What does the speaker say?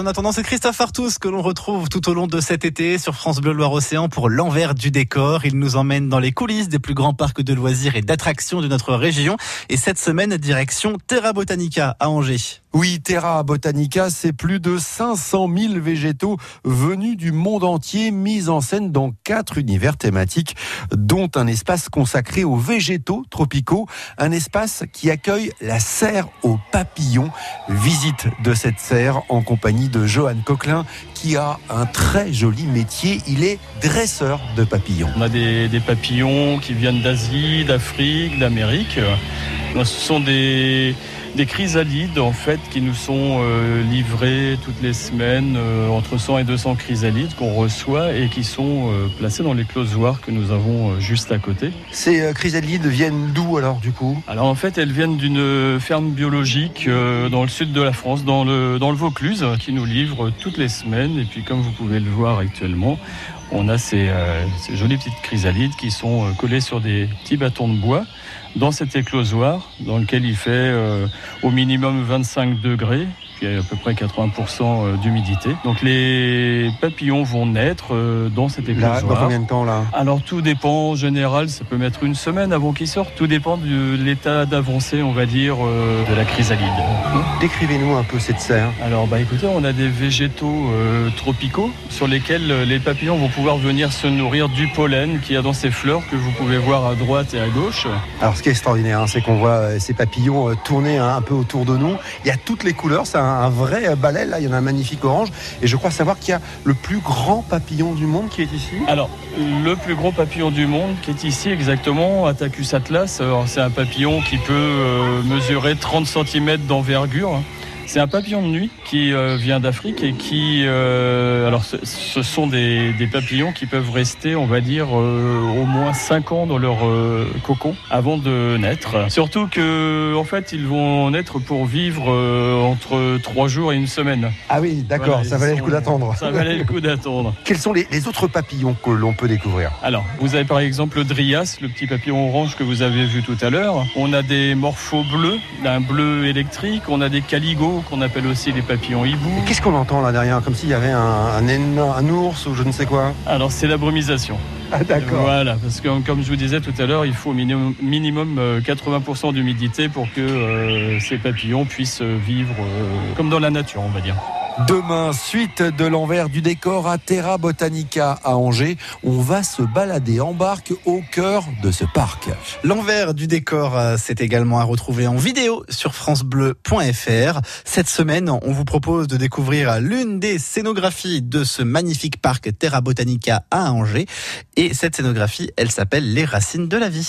en attendant, c'est Christophe Artus que l'on retrouve tout au long de cet été sur France Bleu Loire-Océan pour l'envers du décor. Il nous emmène dans les coulisses des plus grands parcs de loisirs et d'attractions de notre région. Et cette semaine, direction Terra Botanica à Angers. Oui, Terra Botanica, c'est plus de 500 000 végétaux venus du monde entier, mis en scène dans quatre univers thématiques, dont un espace consacré aux végétaux tropicaux, un espace qui accueille la serre aux papillons. Visite de cette serre en compagnie de Johan Coquelin, qui a un très joli métier. Il est dresseur de papillons. On a des, papillons qui viennent d'Asie, d'Afrique, d'Amérique. Ce sont des des chrysalides en fait qui nous sont euh, livrés toutes les semaines euh, entre 100 et 200 chrysalides qu'on reçoit et qui sont euh, placés dans les closoirs que nous avons juste à côté. Ces chrysalides viennent d'où alors du coup? Alors en fait elles viennent d'une ferme biologique dans le sud de la France, dans le, dans le Vaucluse, qui nous livre toutes les semaines et puis comme vous pouvez le voir actuellement, on a ces, ces jolies petites chrysalides qui sont collées sur des petits bâtons de bois dans cet éclosoir dans lequel il fait euh, au minimum 25 degrés il y a à peu près 80% euh, d'humidité. Donc les papillons vont naître euh, dans cet éclosoir. dans combien de temps là Alors tout dépend, en général, ça peut mettre une semaine avant qu'ils sortent. Tout dépend de l'état d'avancée, on va dire, euh, de la chrysalide. Décrivez-nous un peu cette serre. Alors bah écoutez, on a des végétaux tropicaux sur lesquels les papillons vont pouvoir venir se nourrir du pollen qu'il y a dans ces fleurs que vous pouvez voir à droite et à gauche. Alors ce qui est extraordinaire, hein, c'est qu'on voit ces papillons tourner hein, un peu autour de nous. Il y a toutes les couleurs, c'est un vrai balai. Là, il y en a un magnifique orange. Et je crois savoir qu'il y a le plus grand papillon du monde qui est ici. Alors, le plus gros papillon du monde qui est ici exactement, Atacus atlas. C'est un papillon qui peut euh, mesurer 30 cm d'envergure. C'est un papillon de nuit qui euh, vient d'Afrique et qui, euh, alors, ce, sont des, papillons qui peuvent rester, on va dire, euh, au moins 5 ans dans leur cocon avant de naître. Surtout que, en fait, ils vont naître pour vivre entre 3 jours et une semaine. Ah oui, d'accord, ça valait le coup d'attendre. Ça valait le coup d'attendre. Quels sont les, autres papillons que l'on peut découvrir? Alors, vous avez par exemple le Drias, le petit papillon orange que vous avez vu tout à l'heure. On a des morphos bleus, un bleu électrique. On a des caligos qu'on appelle aussi les papillons hibou. Qu'est-ce qu'on entend là derrière? Comme s'il y avait un, un, ours ou je ne sais quoi? Alors c'est la brumisation. Ah d'accord. Voilà, parce que comme je vous disais tout à l'heure, il faut minimum, minimum 80% euh, d'humidité pour que euh, ces papillons puissent vivre euh, comme dans la nature, on va dire. Demain, suite de l'envers du décor à Terra Botanica à Angers, on va se balader en barque au cœur de ce parc. L'envers du décor, euh, c'est également à retrouver en vidéo sur francebleu.fr. Cette semaine, on vous propose de découvrir l'une des scénographies de ce magnifique parc Terra Botanica à Angers. Et cette scénographie, elle s'appelle Les racines de la vie.